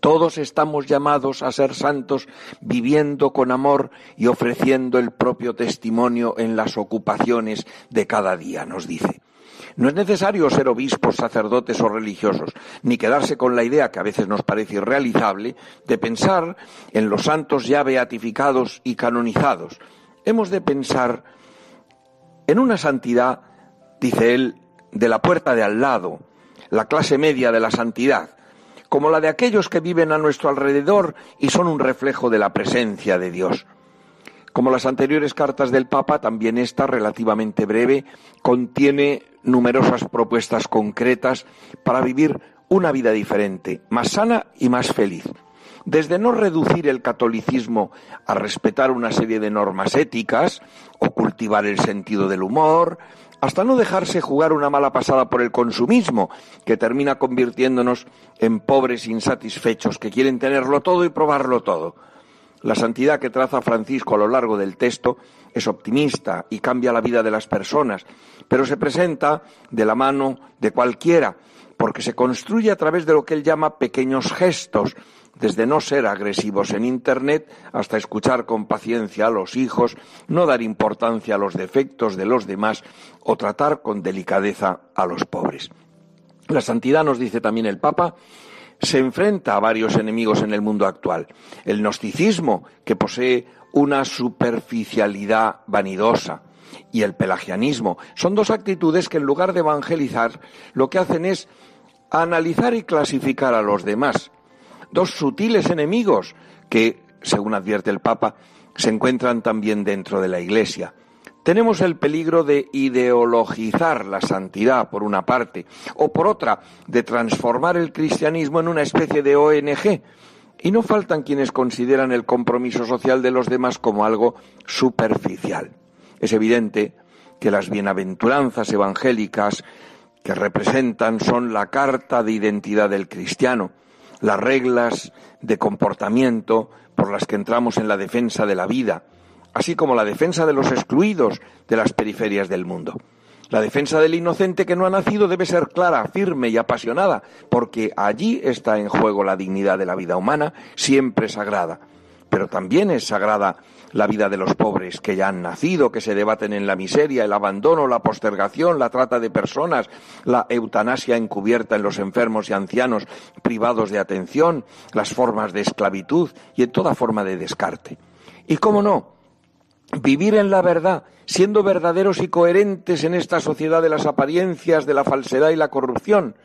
Todos estamos llamados a ser santos viviendo con amor y ofreciendo el propio testimonio en las ocupaciones de cada día, nos dice. No es necesario ser obispos, sacerdotes o religiosos, ni quedarse con la idea que a veces nos parece irrealizable de pensar en los santos ya beatificados y canonizados. Hemos de pensar en una santidad, dice él, de la puerta de al lado, la clase media de la santidad, como la de aquellos que viven a nuestro alrededor y son un reflejo de la presencia de Dios. Como las anteriores cartas del Papa, también esta, relativamente breve, contiene numerosas propuestas concretas para vivir una vida diferente, más sana y más feliz. Desde no reducir el catolicismo a respetar una serie de normas éticas o cultivar el sentido del humor, hasta no dejarse jugar una mala pasada por el consumismo, que termina convirtiéndonos en pobres insatisfechos que quieren tenerlo todo y probarlo todo. La santidad que traza Francisco a lo largo del texto es optimista y cambia la vida de las personas, pero se presenta de la mano de cualquiera, porque se construye a través de lo que él llama pequeños gestos, desde no ser agresivos en Internet hasta escuchar con paciencia a los hijos, no dar importancia a los defectos de los demás o tratar con delicadeza a los pobres. La santidad, nos dice también el Papa, se enfrenta a varios enemigos en el mundo actual. El gnosticismo, que posee una superficialidad vanidosa, y el pelagianismo son dos actitudes que en lugar de evangelizar lo que hacen es analizar y clasificar a los demás. Dos sutiles enemigos que, según advierte el Papa, se encuentran también dentro de la Iglesia. Tenemos el peligro de ideologizar la santidad, por una parte, o por otra, de transformar el cristianismo en una especie de ONG. Y no faltan quienes consideran el compromiso social de los demás como algo superficial. Es evidente que las bienaventuranzas evangélicas que representan son la carta de identidad del cristiano, las reglas de comportamiento por las que entramos en la defensa de la vida, así como la defensa de los excluidos de las periferias del mundo. La defensa del inocente que no ha nacido debe ser clara, firme y apasionada, porque allí está en juego la dignidad de la vida humana, siempre sagrada. Pero también es sagrada la vida de los pobres que ya han nacido, que se debaten en la miseria, el abandono, la postergación, la trata de personas, la eutanasia encubierta en los enfermos y ancianos privados de atención, las formas de esclavitud y en toda forma de descarte. Y cómo no, vivir en la verdad, siendo verdaderos y coherentes en esta sociedad de las apariencias, de la falsedad y la corrupción.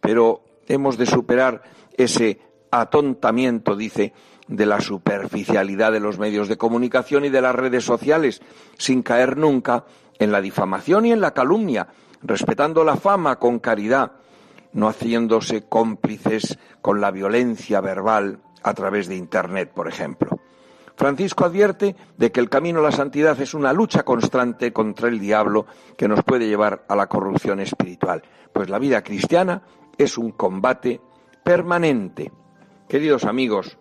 Pero hemos de superar ese atontamiento, dice, de la superficialidad de los medios de comunicación y de las redes sociales, sin caer nunca en la difamación y en la calumnia, respetando la fama con caridad, no haciéndose cómplices con la violencia verbal a través de Internet, por ejemplo. Francisco advierte de que el camino a la santidad es una lucha constante contra el diablo que nos puede llevar a la corrupción espiritual, pues la vida cristiana es un combate permanente. Queridos amigos,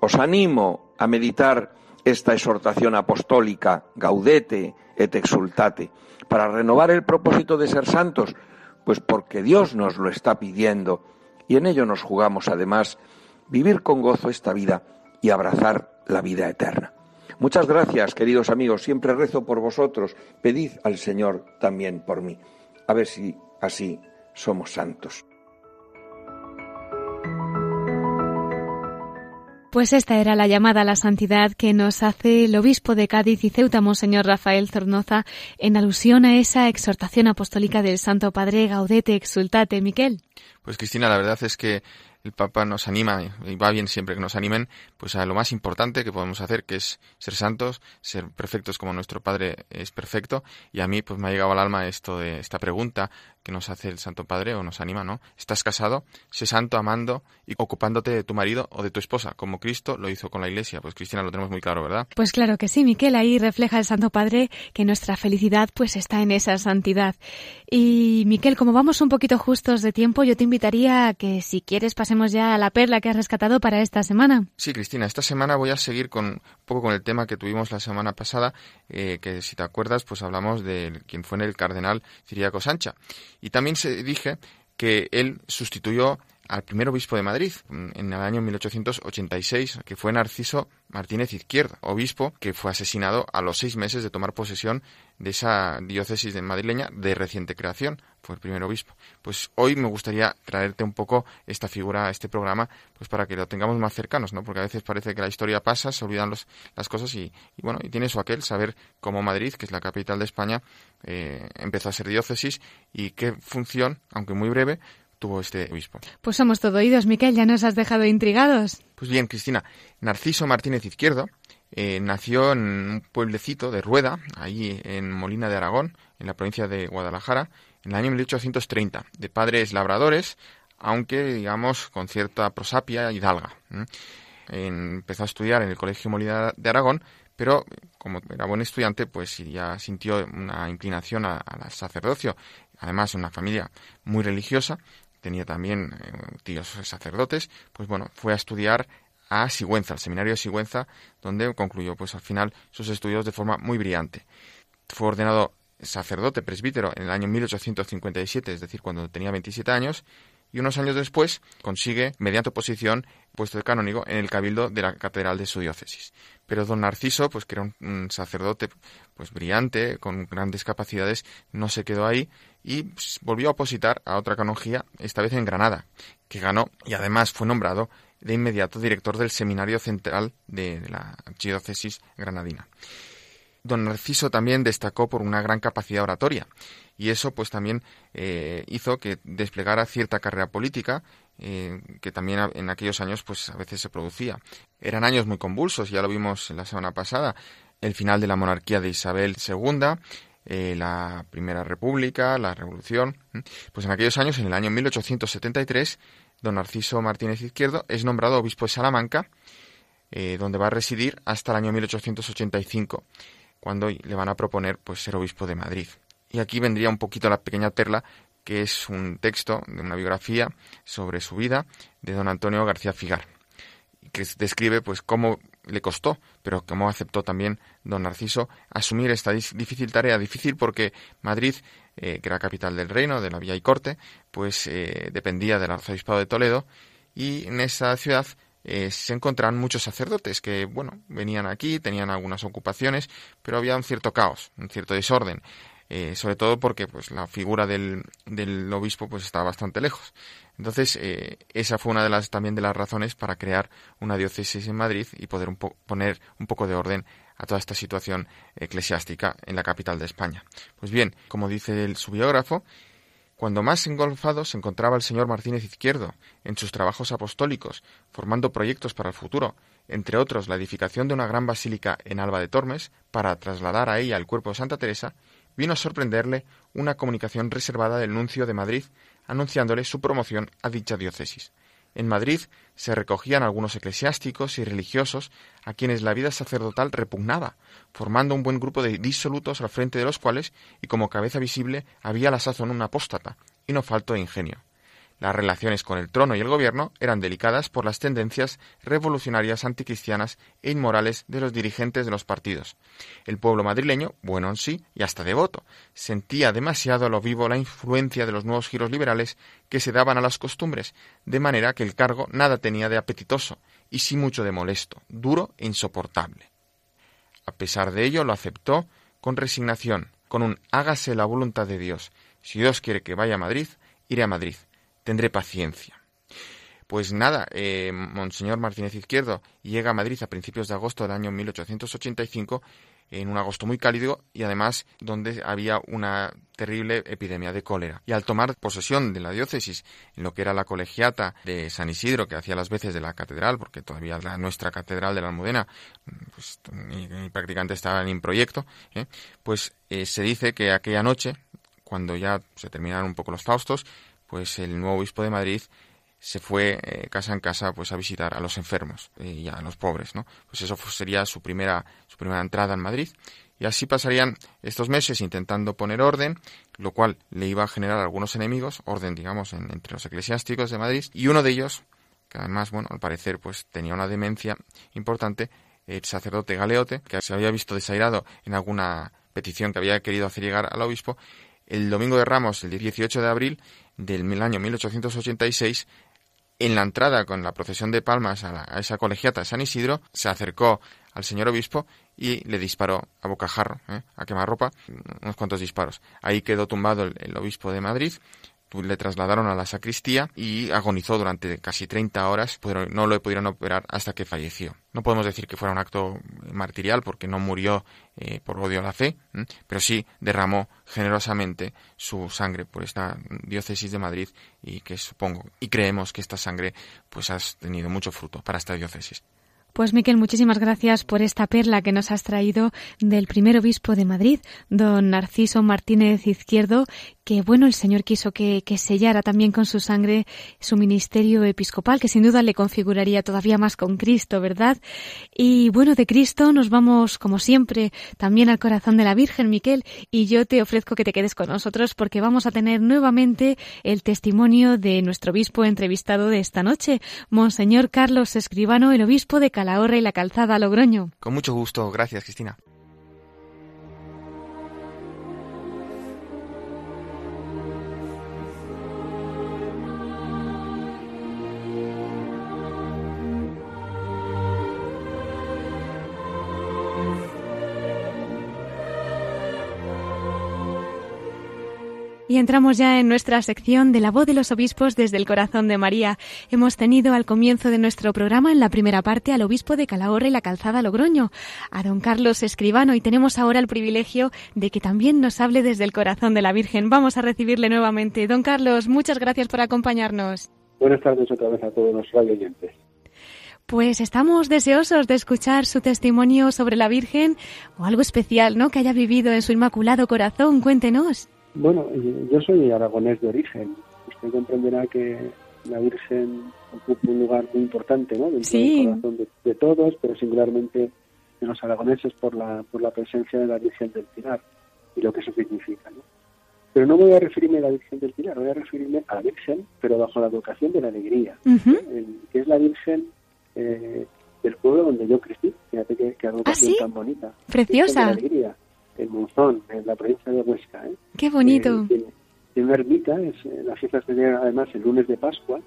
os animo a meditar esta exhortación apostólica, gaudete et exultate, para renovar el propósito de ser santos, pues porque Dios nos lo está pidiendo y en ello nos jugamos además vivir con gozo esta vida y abrazar la vida eterna. Muchas gracias, queridos amigos. Siempre rezo por vosotros. Pedid al Señor también por mí. A ver si así somos santos. Pues esta era la llamada a la santidad que nos hace el obispo de Cádiz y Ceuta, Monseñor Rafael Zornoza, en alusión a esa exhortación apostólica del Santo Padre Gaudete Exultate. Miquel. Pues Cristina, la verdad es que el Papa nos anima, y va bien siempre que nos animen, pues a lo más importante que podemos hacer, que es ser santos, ser perfectos como nuestro Padre es perfecto. Y a mí, pues me ha llegado al alma esto de esta pregunta que nos hace el Santo Padre o nos anima, ¿no? Estás casado, sé santo amando y ocupándote de tu marido o de tu esposa, como Cristo lo hizo con la Iglesia. Pues Cristina, lo tenemos muy claro, ¿verdad? Pues claro que sí, Miquel, ahí refleja el Santo Padre que nuestra felicidad pues está en esa santidad. Y Miquel, como vamos un poquito justos de tiempo, yo te invitaría a que si quieres pasemos ya a la perla que has rescatado para esta semana. Sí, Cristina, esta semana voy a seguir con poco con el tema que tuvimos la semana pasada, eh, que si te acuerdas, pues hablamos de quien fue el cardenal Ciriaco Sancha. Y también se dije que él sustituyó al primer obispo de Madrid en el año 1886, que fue Narciso Martínez Izquierdo, obispo que fue asesinado a los seis meses de tomar posesión de esa diócesis de madrileña de reciente creación, fue el primer obispo. Pues hoy me gustaría traerte un poco esta figura este programa, pues para que lo tengamos más cercanos, ¿no? Porque a veces parece que la historia pasa, se olvidan los, las cosas y, bueno, y tiene eso aquel, saber cómo Madrid, que es la capital de España, eh, empezó a ser diócesis y qué función, aunque muy breve, tuvo este obispo. Pues somos todo oídos, Miquel, ya nos has dejado intrigados. Pues bien, Cristina, Narciso Martínez Izquierdo eh, nació en un pueblecito de Rueda, ahí en Molina de Aragón, en la provincia de Guadalajara, en el año 1830, de padres labradores, aunque digamos con cierta prosapia hidalga. empezó a estudiar en el Colegio Molina de Aragón, pero como era buen estudiante, pues ya sintió una inclinación al sacerdocio, además una familia muy religiosa, tenía también eh, tíos sacerdotes, pues bueno, fue a estudiar a Sigüenza, al seminario de Sigüenza, donde concluyó pues al final sus estudios de forma muy brillante. Fue ordenado sacerdote presbítero en el año 1857, es decir, cuando tenía 27 años, y unos años después consigue, mediante oposición, puesto de canónigo en el cabildo de la catedral de su diócesis. Pero don Narciso, pues que era un, sacerdote pues brillante, con grandes capacidades, no se quedó ahí y pues, volvió a opositar a otra canonjía, esta vez en Granada, que ganó y además fue nombrado de inmediato director del Seminario Central de la Archidiócesis granadina. Don Narciso también destacó por una gran capacidad oratoria y eso pues también eh, hizo que desplegara cierta carrera política eh, que también en aquellos años pues a veces se producía. Eran años muy convulsos, ya lo vimos la semana pasada, el final de la monarquía de Isabel II, eh, la Primera República, la Revolución. Pues en aquellos años, en el año 1873, don Narciso Martínez Izquierdo es nombrado obispo de Salamanca, donde va a residir hasta el año 1885 cuando le van a proponer pues ser obispo de Madrid. Y aquí vendría un poquito la pequeña perla, que es un texto de una biografía sobre su vida de don Antonio García Figar, que describe pues cómo le costó, pero cómo aceptó también don Narciso asumir esta difícil tarea, difícil porque Madrid, eh, que era capital del reino, de la Villa y Corte, pues eh, dependía del arzobispado de Toledo, y en esa ciudad eh, se encontraban muchos sacerdotes que, bueno, venían aquí, tenían algunas ocupaciones, pero había un cierto caos, un cierto desorden. Eh, sobre todo porque pues la figura del, del, obispo pues estaba bastante lejos. Entonces eh, esa fue una de las también de las razones para crear una diócesis en Madrid y poder poner un poco de orden a toda esta situación eclesiástica en la capital de España. Pues bien, como dice su biógrafo, cuando más engolfado se encontraba el señor Martínez Izquierdo en sus trabajos apostólicos, formando proyectos para el futuro, entre otros la edificación de una gran basílica en Alba de Tormes, para trasladar a ella el cuerpo de Santa Teresa, vino a sorprenderle una comunicación reservada del nuncio de Madrid anunciándole su promoción a dicha diócesis. En Madrid se recogían algunos eclesiásticos y religiosos a quienes la vida sacerdotal repugnaba, formando un buen grupo de disolutos al frente de los cuales, y como cabeza visible, había la sazón un apóstata, y no faltó de ingenio. Las relaciones con el trono y el gobierno eran delicadas por las tendencias revolucionarias anticristianas e inmorales de los dirigentes de los partidos. El pueblo madrileño, bueno en sí y hasta devoto, sentía demasiado a lo vivo la influencia de los nuevos giros liberales que se daban a las costumbres, de manera que el cargo nada tenía de apetitoso y sí mucho de molesto, duro e insoportable. A pesar de ello lo aceptó con resignación, con un hágase la voluntad de Dios. Si Dios quiere que vaya a Madrid, iré a Madrid tendré paciencia. Pues nada, eh, Monseñor Martínez Izquierdo llega a Madrid a principios de agosto del año 1885, en un agosto muy cálido y además donde había una terrible epidemia de cólera. Y al tomar posesión de la diócesis, en lo que era la colegiata de San Isidro, que hacía las veces de la catedral, porque todavía nuestra catedral de la Almudena pues, prácticamente estaba en proyecto, ¿eh? pues eh, se dice que aquella noche, cuando ya se terminaron un poco los faustos, pues el nuevo obispo de Madrid se fue eh, casa en casa pues a visitar a los enfermos eh, y a los pobres, ¿no? Pues eso sería su primera su primera entrada en Madrid y así pasarían estos meses intentando poner orden, lo cual le iba a generar algunos enemigos, orden digamos entre los eclesiásticos de Madrid y uno de ellos que además bueno al parecer pues tenía una demencia importante el sacerdote Galeote que se había visto desairado en alguna petición que había querido hacer llegar al obispo el domingo de Ramos, el 18 de abril, del año 1886, en la entrada con la procesión de palmas a, esa colegiata de San Isidro, se acercó al señor obispo y le disparó a bocajarro, ¿eh? a quemarropa, unos cuantos disparos. Ahí quedó tumbado el obispo de Madrid, le trasladaron a la sacristía y agonizó durante casi 30 horas, pero no lo pudieron operar hasta que falleció. No podemos decir que fuera un acto martirial porque no murió eh, por odio a la fe, pero sí derramó generosamente su sangre por esta diócesis de Madrid y que supongo y creemos que esta sangre pues ha tenido mucho fruto para esta diócesis. Pues Miquel, muchísimas gracias por esta perla que nos has traído del primer obispo de Madrid, don Narciso Martínez Izquierdo, que bueno, el Señor quiso que, sellara también con su sangre su ministerio episcopal, que sin duda le configuraría todavía más con Cristo, ¿verdad? Y bueno, de Cristo nos vamos, como siempre, también al corazón de la Virgen, Miquel, y yo te ofrezco que te quedes con nosotros porque vamos a tener nuevamente el testimonio de nuestro obispo entrevistado de esta noche, Monseñor Carlos Escribano, el obispo de Calahorra y la Calzada Logroño. Con mucho gusto, gracias, Cristina. Y entramos ya en nuestra sección de la voz de los obispos desde el corazón de María. Hemos tenido al comienzo de nuestro programa, en la primera parte, al obispo de Calahorra y la Calzada Logroño, a don Carlos Escribano, y tenemos ahora el privilegio de que también nos hable desde el corazón de la Virgen. Vamos a recibirle nuevamente. Don Carlos, muchas gracias por acompañarnos. Buenas tardes otra vez a todos los radio oyentes. Pues estamos deseosos de escuchar su testimonio sobre la Virgen o algo especial, ¿no? Que haya vivido en su inmaculado corazón. Cuéntenos. Bueno, yo soy aragonés de origen. Usted comprenderá que la Virgen ocupa un lugar muy importante ¿no? dentro del corazón de, todos, pero singularmente de los aragoneses por la, por la presencia de la Virgen del Pilar y lo que eso significa. ¿no? Pero no voy a referirme a la Virgen del Pilar, voy a referirme a la Virgen, pero bajo la vocación de la alegría, que es la Virgen eh, del pueblo donde yo crecí. Fíjate que, que ¿Ah, tan bonita. Preciosa. La alegría en Monzón, en la provincia de Huesca. ¿eh? Qué bonito. Eh, tiene, una ermita, es, eh, la fiesta se además el lunes de Pascua,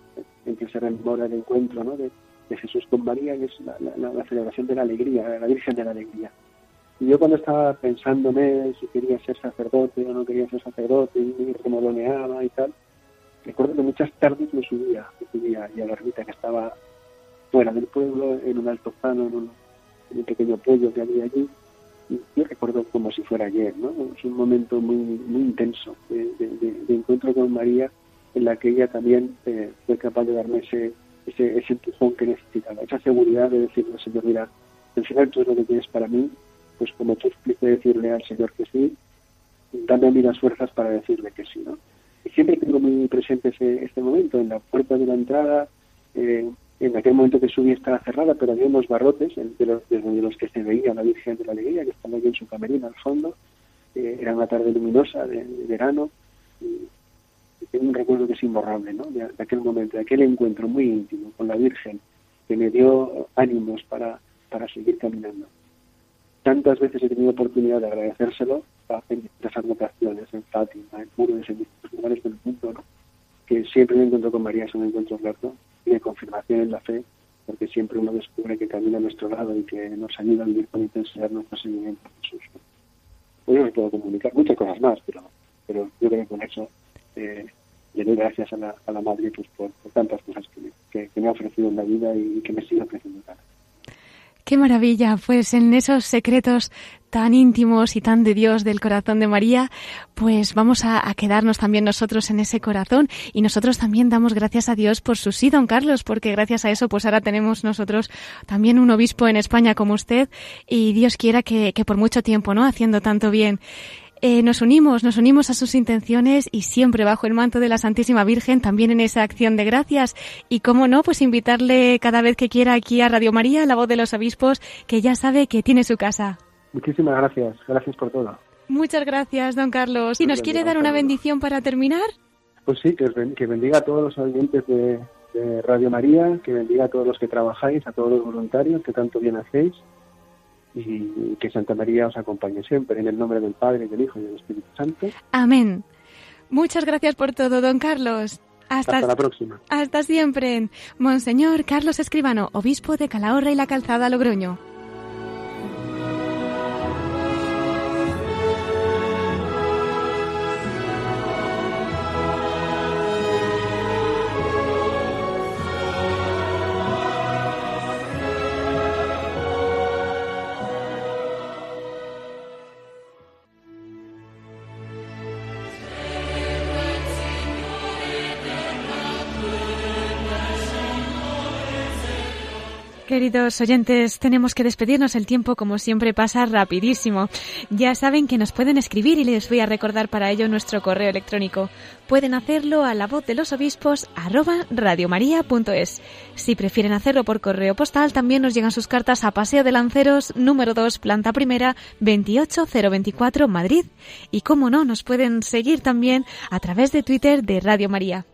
en que se rememora el encuentro ¿no? de, Jesús con María, y es la, celebración de la alegría, la Virgen de la Alegría. Y yo cuando estaba pensándome si quería ser sacerdote o no quería ser sacerdote, y remoloneaba y tal, recuerdo que muchas tardes me subía, me subía y a la ermita que estaba fuera del pueblo, en un alto plano, en un, en un pequeño pueblo que había allí, yo recuerdo como si fuera ayer, ¿no? Es un momento muy, muy intenso de, encuentro con María en la que ella también eh, fue capaz de darme ese, ese, ese, empujón que necesitaba, esa seguridad de decirle, Señor, mira, al final tú es lo que tienes para mí, pues como tú expliqué decirle al Señor que sí, dame a mí las fuerzas para decirle que sí, ¿no? Y siempre tengo muy presente ese, este momento, en la puerta de la entrada, eh, en aquel momento que subí estaba cerrada, pero había unos barrotes de los, desde los que se veía la Virgen de la Alegría, que estaba allí en su camerina al fondo. Eh, era una tarde luminosa de, verano. Y, tengo un recuerdo que es imborrable, ¿no? De, aquel momento, de aquel encuentro muy íntimo con la Virgen, que me dio ánimos para, para seguir caminando. Tantas veces he tenido oportunidad de agradecérselo en las advocaciones, en Fátima, en Lourdes, en distintos lugares del mundo, ¿no? que siempre me encuentro con María es un encuentro grato y de confirmación en la fe, porque siempre uno descubre que camina a nuestro lado y que nos ayuda a vivir con intensidad nuestro seguimiento a Jesús. Hoy no puedo comunicar muchas cosas más, pero, pero yo creo que con eso eh, le doy gracias a la, a la Madre pues, por, tantas cosas que, que, me ha ofrecido en la vida y que me sigue ofreciendo. Qué maravilla, pues en esos secretos tan íntimos y tan de Dios del corazón de María, pues vamos a, quedarnos también nosotros en ese corazón y nosotros también damos gracias a Dios por su sí, don Carlos, porque gracias a eso pues ahora tenemos nosotros también un obispo en España como usted y Dios quiera que, que por mucho tiempo, ¿no? Haciendo tanto bien. Eh, nos unimos, nos unimos a sus intenciones y siempre bajo el manto de la Santísima Virgen, también en esa acción de gracias. Y cómo no, pues invitarle cada vez que quiera aquí a Radio María, la voz de los obispos, que ya sabe que tiene su casa. Muchísimas gracias, gracias por todo. Muchas gracias, don Carlos. ¿Y nos quiere dar una bendición para terminar? Pues sí, que, que bendiga a todos los oyentes de, de Radio María, que bendiga a todos los que trabajáis, a todos los voluntarios que tanto bien hacéis y que Santa María os acompañe siempre. En el nombre del Padre, del Hijo y del Espíritu Santo. Amén. Muchas gracias por todo, don Carlos. Hasta, la próxima. Hasta siempre. Monseñor Carlos Escribano, obispo de Calahorra y la Calzada Logroño. Queridos oyentes, tenemos que despedirnos. El tiempo, como siempre, pasa rapidísimo. Ya saben que nos pueden escribir y les voy a recordar para ello nuestro correo electrónico. Pueden hacerlo a la voz de los obispos radiomaria.es. Si prefieren hacerlo por correo postal, también nos llegan sus cartas a Paseo de Lanceros, número 2, planta primera, 28024, Madrid. Y como no, nos pueden seguir también a través de Twitter de Radio María.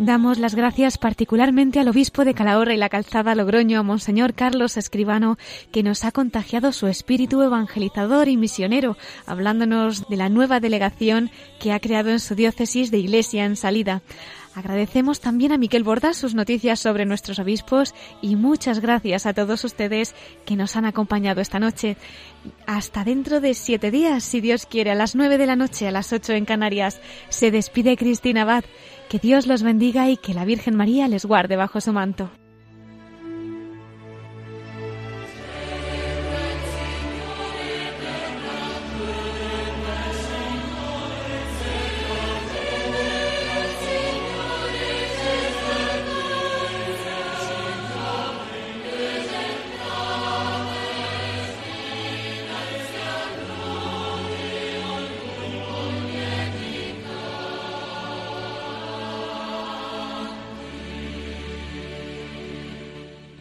Damos las gracias particularmente al obispo de Calahorra y la Calzada Logroño, Monseñor Carlos Escribano, que nos ha contagiado su espíritu evangelizador y misionero, hablándonos de la nueva delegación que ha creado en su diócesis de Iglesia en Salida. Agradecemos también a Miquel Borda sus noticias sobre nuestros obispos y muchas gracias a todos ustedes que nos han acompañado esta noche. Hasta dentro de siete días, si Dios quiere, a las nueve de la noche, a las ocho en Canarias, se despide Cristina Abad. Que Dios los bendiga y que la Virgen María les guarde bajo su manto.